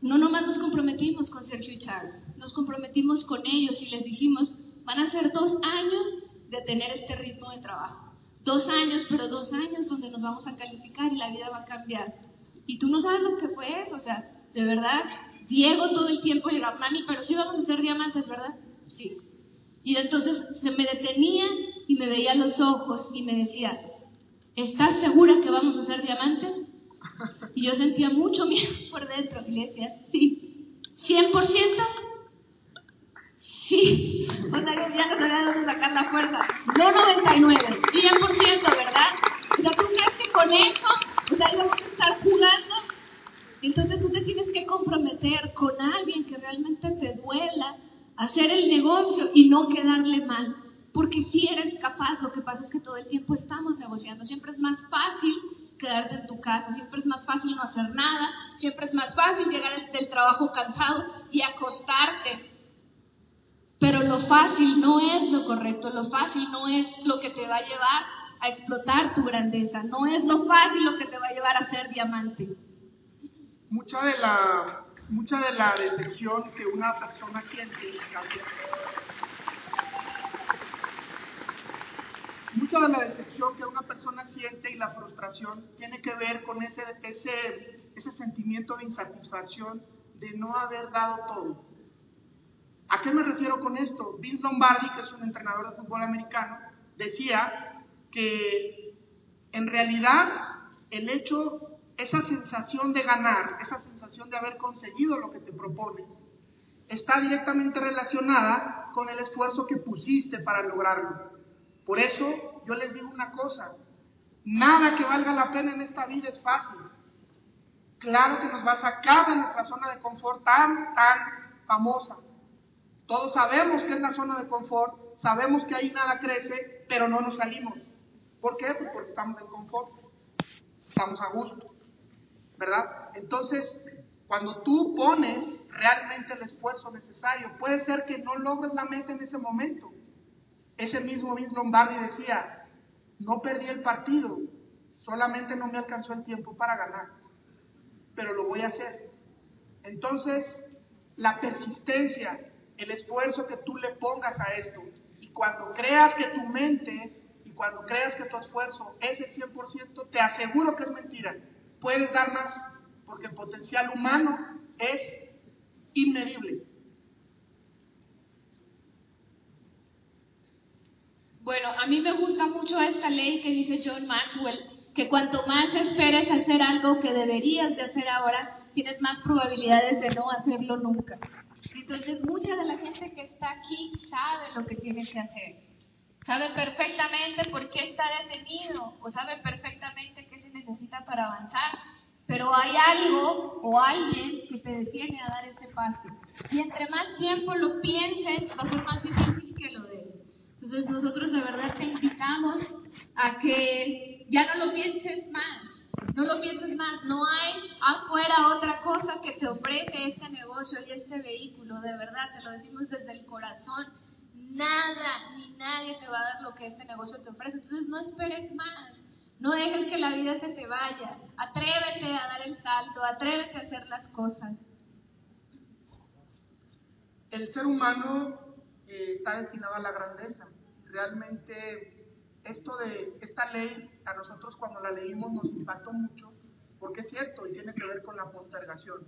no nomás nos comprometimos con Sergio y Charles, nos comprometimos con ellos y les dijimos, van a ser dos años de tener este ritmo de trabajo. Dos años, pero dos años donde nos vamos a calificar y la vida va a cambiar. Y tú no sabes lo que fue eso, o sea, de verdad, Diego todo el tiempo llega, mami, pero sí vamos a ser diamantes, ¿verdad? Sí. Y entonces se me detenía y me veía los ojos y me decía, ¿estás segura que vamos a ser diamantes? Y yo sentía mucho miedo por dentro y le decía, sí. ¿100%? Sí. O sea, ya no sabía dónde sacar la fuerza. No 99, 100%, ¿verdad? O sea, ¿tú crees que con eso, o sea, íbamos a estar jugando entonces tú te tienes que comprometer con alguien que realmente te duela hacer el negocio y no quedarle mal. Porque si eres capaz, lo que pasa es que todo el tiempo estamos negociando. Siempre es más fácil quedarte en tu casa, siempre es más fácil no hacer nada, siempre es más fácil llegar del trabajo cansado y acostarte. Pero lo fácil no es lo correcto, lo fácil no es lo que te va a llevar a explotar tu grandeza, no es lo fácil lo que te va a llevar a ser diamante mucha de la, mucha de la decepción que una persona siente mucha de la decepción que una persona siente y la frustración tiene que ver con ese, ese, ese sentimiento de insatisfacción de no haber dado todo. ¿A qué me refiero con esto? Vince Lombardi, que es un entrenador de fútbol americano, decía que en realidad el hecho esa sensación de ganar, esa sensación de haber conseguido lo que te propones, está directamente relacionada con el esfuerzo que pusiste para lograrlo. Por eso yo les digo una cosa, nada que valga la pena en esta vida es fácil. Claro que nos va a sacar de nuestra zona de confort tan, tan famosa. Todos sabemos que es la zona de confort, sabemos que ahí nada crece, pero no nos salimos. ¿Por qué? Pues porque estamos en confort, estamos a gusto. ¿verdad? Entonces, cuando tú pones realmente el esfuerzo necesario, puede ser que no logres la meta en ese momento. Ese mismo Vince Lombardi decía, no perdí el partido, solamente no me alcanzó el tiempo para ganar, pero lo voy a hacer. Entonces, la persistencia, el esfuerzo que tú le pongas a esto, y cuando creas que tu mente y cuando creas que tu esfuerzo es el 100%, te aseguro que es mentira puedes dar más, porque el potencial humano es inmedible. Bueno, a mí me gusta mucho esta ley que dice John Maxwell, que cuanto más esperes hacer algo que deberías de hacer ahora, tienes más probabilidades de no hacerlo nunca. Entonces, mucha de la gente que está aquí sabe lo que tiene que hacer. Sabe perfectamente por qué está detenido o sabe perfectamente qué se necesita para avanzar. Pero hay algo o alguien que te detiene a dar ese paso. Y entre más tiempo lo pienses, va a ser más difícil que lo des. Entonces nosotros de verdad te invitamos a que ya no lo pienses más. No lo pienses más, no hay afuera otra cosa que te ofrece este negocio y este vehículo, de verdad, te lo decimos desde el corazón nada ni nadie te va a dar lo que este negocio te ofrece. Entonces no esperes más. No dejes que la vida se te vaya. Atrévete a dar el salto, atrévete a hacer las cosas. El ser humano eh, está destinado a la grandeza. Realmente esto de esta ley a nosotros cuando la leímos nos impactó mucho porque es cierto y tiene que ver con la postergación.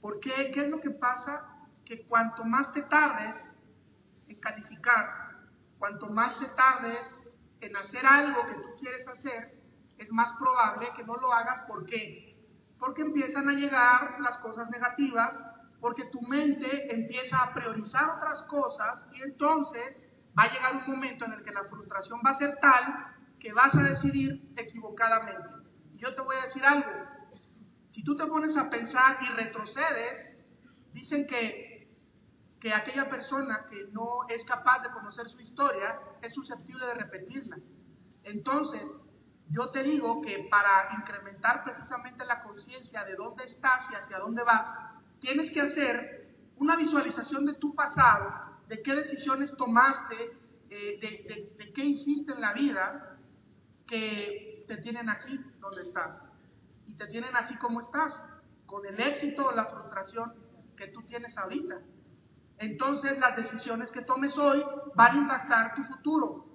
¿Por qué? ¿Qué es lo que pasa? Que cuanto más te tardes, calificar, cuanto más te tardes en hacer algo que tú quieres hacer, es más probable que no lo hagas. ¿Por qué? Porque empiezan a llegar las cosas negativas, porque tu mente empieza a priorizar otras cosas y entonces va a llegar un momento en el que la frustración va a ser tal que vas a decidir equivocadamente. Yo te voy a decir algo, si tú te pones a pensar y retrocedes, dicen que, que aquella persona que no es capaz de conocer su historia es susceptible de repetirla. Entonces, yo te digo que para incrementar precisamente la conciencia de dónde estás y hacia dónde vas, tienes que hacer una visualización de tu pasado, de qué decisiones tomaste, eh, de, de qué hiciste en la vida que te tienen aquí donde estás. Y te tienen así como estás, con el éxito o la frustración que tú tienes ahorita. Entonces las decisiones que tomes hoy van a impactar tu futuro.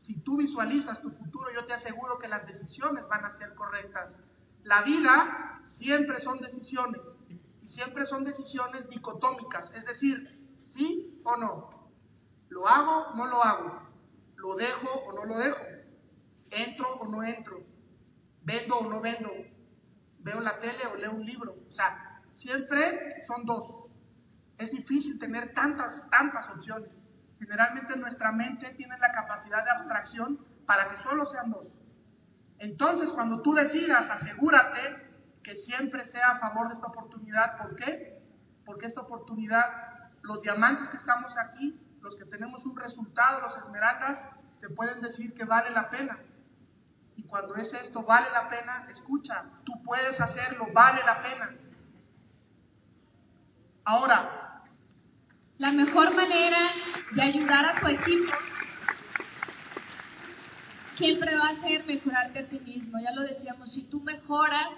Si tú visualizas tu futuro, yo te aseguro que las decisiones van a ser correctas. La vida siempre son decisiones y siempre son decisiones dicotómicas, es decir, sí o no. Lo hago o no lo hago. Lo dejo o no lo dejo. Entro o no entro. Vendo o no vendo. Veo la tele o leo un libro. O sea, siempre son dos. Es difícil tener tantas, tantas opciones. Generalmente nuestra mente tiene la capacidad de abstracción para que solo sean dos. Entonces, cuando tú decidas, asegúrate que siempre sea a favor de esta oportunidad. ¿Por qué? Porque esta oportunidad, los diamantes que estamos aquí, los que tenemos un resultado, los esmeraldas, te pueden decir que vale la pena. Y cuando es esto, vale la pena, escucha, tú puedes hacerlo, vale la pena. Ahora, la mejor manera de ayudar a tu equipo siempre va a ser mejorarte a ti mismo. Ya lo decíamos, si tú mejoras,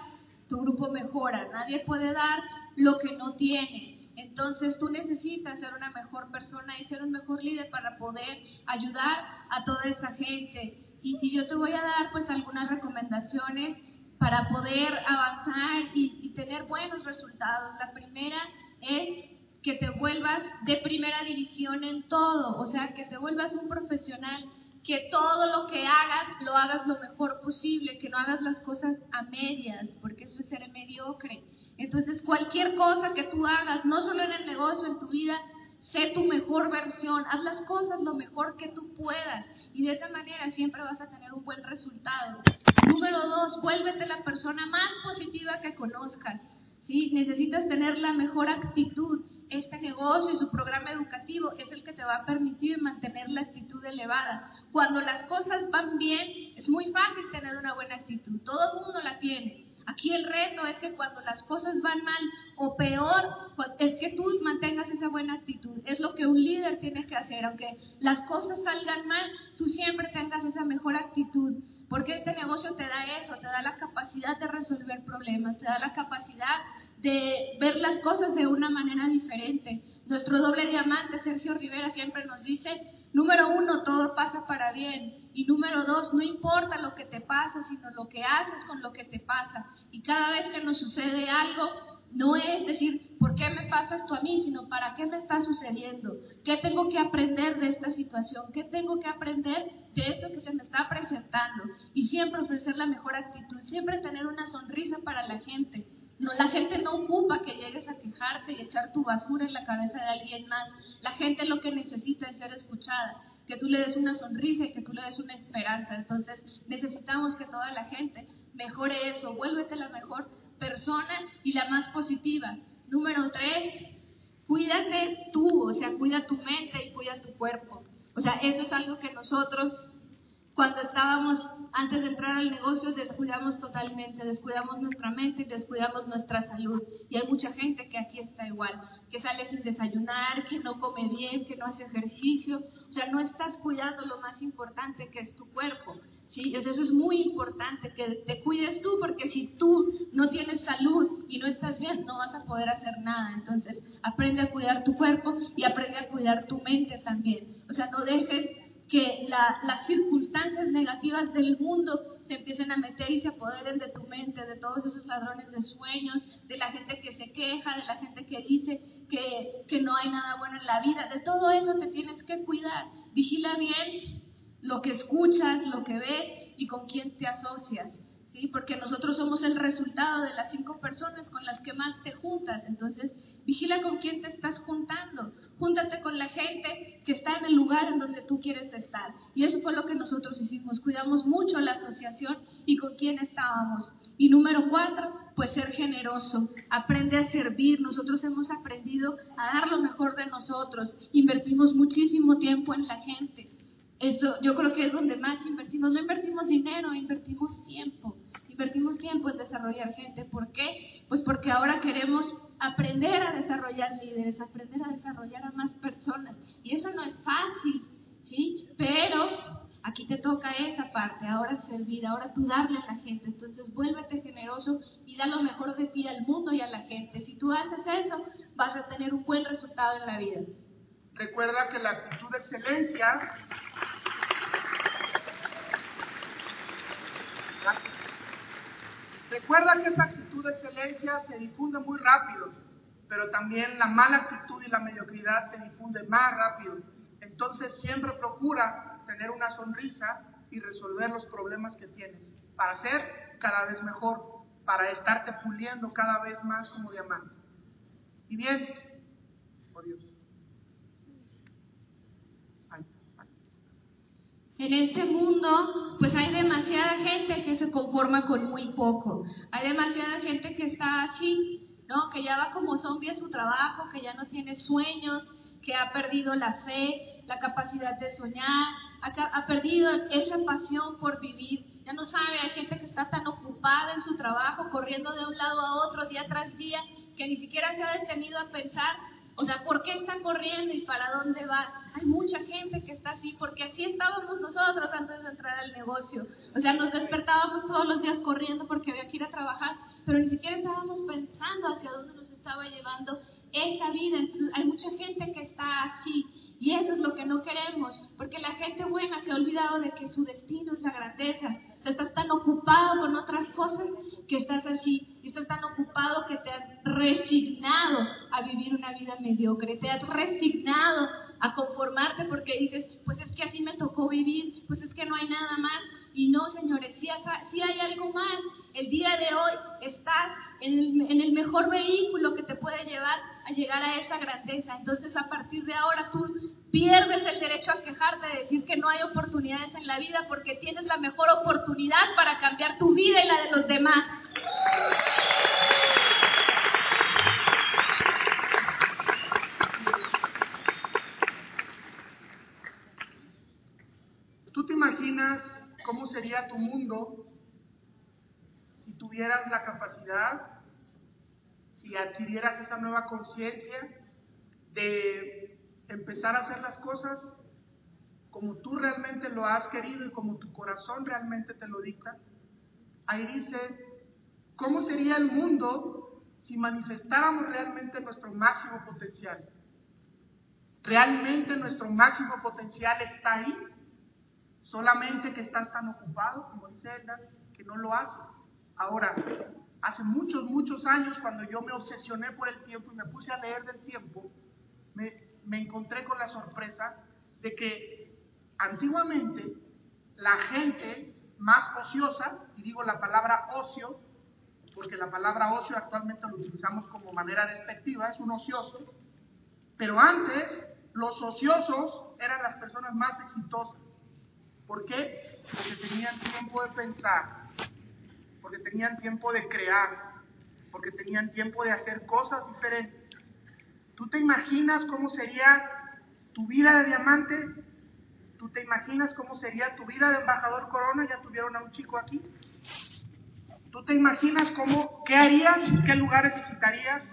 tu grupo mejora. Nadie puede dar lo que no tiene. Entonces tú necesitas ser una mejor persona y ser un mejor líder para poder ayudar a toda esa gente. Y, yo te voy a dar pues algunas recomendaciones para poder avanzar y, y tener buenos resultados. La primera es que te vuelvas de primera división en todo, o sea, que te vuelvas un profesional, que todo lo que hagas lo hagas lo mejor posible, que no hagas las cosas a medias, porque eso es ser mediocre. Entonces, cualquier cosa que tú hagas, no solo en el negocio, en tu vida, sé tu mejor versión, haz las cosas lo mejor que tú puedas y de esa manera siempre vas a tener un buen resultado. Número dos, vuélvete la persona más positiva que conozcas. ¿sí? Necesitas tener la mejor actitud este negocio y su programa educativo es el que te va a permitir mantener la actitud elevada. Cuando las cosas van bien, es muy fácil tener una buena actitud. Todo el mundo la tiene. Aquí el reto es que cuando las cosas van mal o peor, pues es que tú mantengas esa buena actitud. Es lo que un líder tiene que hacer. Aunque las cosas salgan mal, tú siempre tengas esa mejor actitud. Porque este negocio te da eso, te da la capacidad de resolver problemas, te da la capacidad de ver las cosas de una manera diferente. Nuestro doble diamante, Sergio Rivera, siempre nos dice, número uno, todo pasa para bien. Y número dos, no importa lo que te pasa, sino lo que haces con lo que te pasa. Y cada vez que nos sucede algo, no es decir, ¿por qué me pasa esto a mí? Sino, ¿para qué me está sucediendo? ¿Qué tengo que aprender de esta situación? ¿Qué tengo que aprender de esto que se me está presentando? Y siempre ofrecer la mejor actitud, siempre tener una sonrisa para la gente. No, la gente no ocupa que llegues a quejarte y echar tu basura en la cabeza de alguien más. La gente lo que necesita es ser escuchada, que tú le des una sonrisa y que tú le des una esperanza. Entonces necesitamos que toda la gente mejore eso. Vuélvete la mejor persona y la más positiva. Número tres, cuídate tú, o sea, cuida tu mente y cuida tu cuerpo. O sea, eso es algo que nosotros cuando estábamos antes de entrar al negocio descuidamos totalmente, descuidamos nuestra mente y descuidamos nuestra salud. Y hay mucha gente que aquí está igual, que sale sin desayunar, que no come bien, que no hace ejercicio. O sea, no estás cuidando lo más importante que es tu cuerpo. ¿sí? Eso es muy importante, que te cuides tú, porque si tú no tienes salud y no estás bien, no vas a poder hacer nada. Entonces, aprende a cuidar tu cuerpo y aprende a cuidar tu mente también. O sea, no dejes que las circunstancias negativas del mundo se empiecen a meter y se apoderen de tu mente, de todos esos ladrones de sueños, de la gente que se queja, de la gente que dice que, que no hay nada bueno en la vida, de todo eso te tienes que cuidar. Vigila bien lo que escuchas, lo que ves y con quién te asocias. ¿sí? Porque nosotros somos el resultado de las cinco personas con las que más te juntas. Entonces, vigila con quién te estás juntando. Júntate con la gente que está en el lugar en donde tú quieres estar. Y eso fue lo que nosotros hicimos. Cuidamos mucho la asociación y con quién estábamos. Y número cuatro, pues ser generoso. Aprende a servir. Nosotros hemos aprendido a dar lo mejor de nosotros. Invertimos muchísimo tiempo en la gente. Eso yo creo que es donde más invertimos. No invertimos dinero, invertimos tiempo. Invertimos tiempo en desarrollar gente. ¿Por qué? Pues porque ahora queremos aprender a desarrollar líderes, aprender a desarrollar a más personas. Y eso no es fácil, ¿sí? Pero aquí te toca esa parte, ahora servir, ahora tú darle a la gente. Entonces vuélvete generoso y da lo mejor de ti al mundo y a la gente. Si tú haces eso, vas a tener un buen resultado en la vida. Recuerda que la actitud de excelencia Recuerda que esa actitud de excelencia se difunde muy rápido, pero también la mala actitud y la mediocridad se difunde más rápido. Entonces siempre procura tener una sonrisa y resolver los problemas que tienes para ser cada vez mejor, para estarte puliendo cada vez más como diamante. Y bien, por Dios. En este mundo, pues hay demasiada gente que se conforma con muy poco. Hay demasiada gente que está así, ¿no? Que ya va como zombie a su trabajo, que ya no tiene sueños, que ha perdido la fe, la capacidad de soñar, ha, ha perdido esa pasión por vivir. Ya no sabe, hay gente que está tan ocupada en su trabajo, corriendo de un lado a otro día tras día, que ni siquiera se ha detenido a pensar o sea, ¿por qué está corriendo y para dónde va? Hay mucha gente que está así, porque así estábamos nosotros antes de entrar al negocio. O sea, nos despertábamos todos los días corriendo porque había que ir a trabajar, pero ni siquiera estábamos pensando hacia dónde nos estaba llevando esa vida. Entonces, hay mucha gente que está así. Y eso es lo que no queremos, porque la gente buena se ha olvidado de que su destino es la grandeza. O sea, estás tan ocupado con otras cosas que estás así, y estás tan ocupado que te has resignado a vivir una vida mediocre, te has resignado a conformarte porque dices, pues es que así me tocó vivir, pues es que no hay nada más. Y no, señores, sí, hay algo más. El día de hoy estás en el, en el mejor vehículo que te puede llevar a llegar a esa grandeza. Entonces, a partir de ahora tú pierdes el derecho a quejarte de decir que no hay oportunidades en la vida porque tienes la mejor oportunidad para cambiar tu vida y la de los demás. ¿Tú te imaginas cómo sería tu mundo si tuvieras la capacidad, si adquirieras esa nueva conciencia de empezar a hacer las cosas como tú realmente lo has querido y como tu corazón realmente te lo dicta. Ahí dice, ¿cómo sería el mundo si manifestáramos realmente nuestro máximo potencial? ¿Realmente nuestro máximo potencial está ahí? Solamente que estás tan ocupado, como dice Elda, que no lo haces. Ahora, hace muchos, muchos años, cuando yo me obsesioné por el tiempo y me puse a leer del tiempo, me, encontré con la sorpresa de que antiguamente la gente más ociosa, y digo la palabra ocio, porque la palabra ocio actualmente lo utilizamos como manera despectiva, es un ocioso, pero antes los ociosos eran las personas más exitosas. ¿Por qué? Porque tenían tiempo de pensar, porque tenían tiempo de crear, porque tenían tiempo de hacer cosas diferentes. ¿Tú te imaginas cómo sería tu vida de diamante? ¿Tú te imaginas cómo sería tu vida de embajador corona? Ya tuvieron a un chico aquí. ¿Tú te imaginas cómo, qué harías, qué lugares visitarías,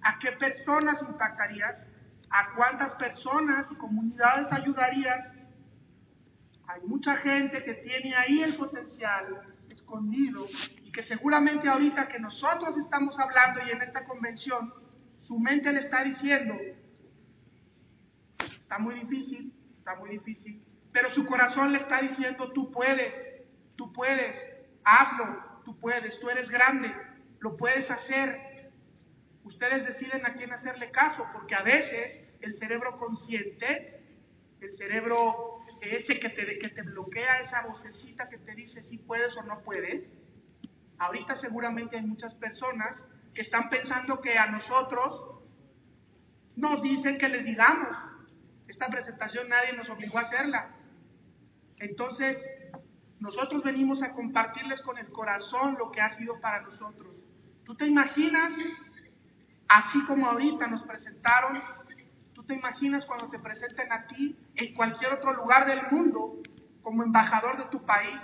a qué personas impactarías, a cuántas personas y comunidades ayudarías? Hay mucha gente que tiene ahí el potencial escondido y que seguramente ahorita que nosotros estamos hablando y en esta convención, su mente le está diciendo, está muy difícil, está muy difícil, pero su corazón le está diciendo, tú puedes, tú puedes, hazlo, tú puedes, tú eres grande, lo puedes hacer. Ustedes deciden a quién hacerle caso, porque a veces el cerebro consciente, el cerebro ese que te, que te bloquea, esa vocecita que te dice si puedes o no puedes, Ahorita seguramente hay muchas personas que están pensando que a nosotros nos dicen que les digamos. Esta presentación nadie nos obligó a hacerla. Entonces, nosotros venimos a compartirles con el corazón lo que ha sido para nosotros. ¿Tú te imaginas, así como ahorita nos presentaron, tú te imaginas cuando te presenten a ti en cualquier otro lugar del mundo como embajador de tu país?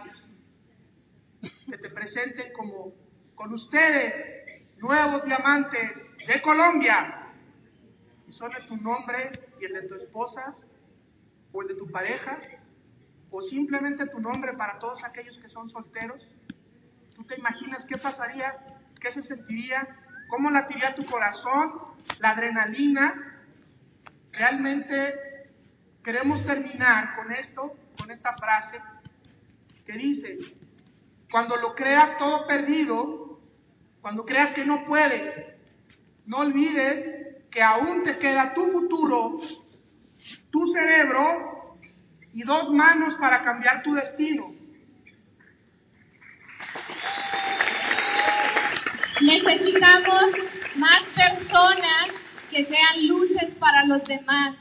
Que te presenten como con ustedes, nuevos diamantes de Colombia. Y son de tu nombre y el de tu esposa o el de tu pareja o simplemente tu nombre para todos aquellos que son solteros? ¿Tú te imaginas qué pasaría? ¿Qué se sentiría? ¿Cómo latiría tu corazón? La adrenalina. Realmente queremos terminar con esto, con esta frase que dice, cuando lo creas todo perdido, cuando creas que no puedes, no olvides que aún te queda tu futuro, tu cerebro y dos manos para cambiar tu destino. Necesitamos más personas que sean luces para los demás.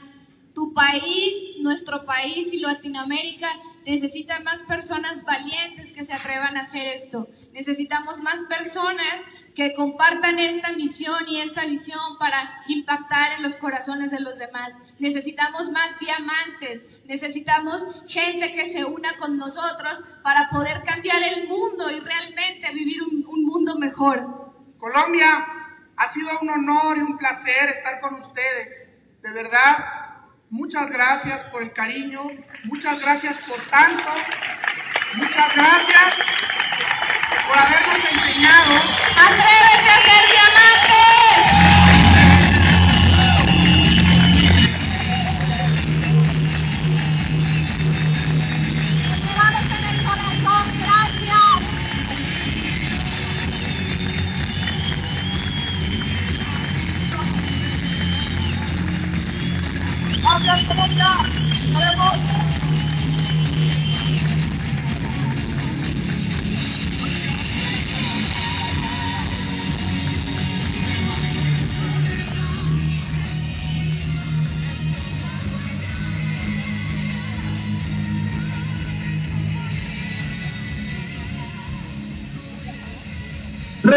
Tu país, nuestro país y Latinoamérica necesitan más personas valientes que se atrevan a hacer esto. Necesitamos más personas que compartan esta misión y esta visión para impactar en los corazones de los demás. Necesitamos más diamantes, necesitamos gente que se una con nosotros para poder cambiar el mundo y realmente vivir un mundo mejor. Colombia, ha sido un honor y un placer estar con ustedes. De verdad, muchas gracias por el cariño, muchas gracias por tanto, muchas gracias por habernos enseñado. ¡Atrévete a ser diamante!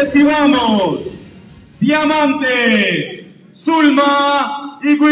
Recibamos Diamantes, Zulma y Will.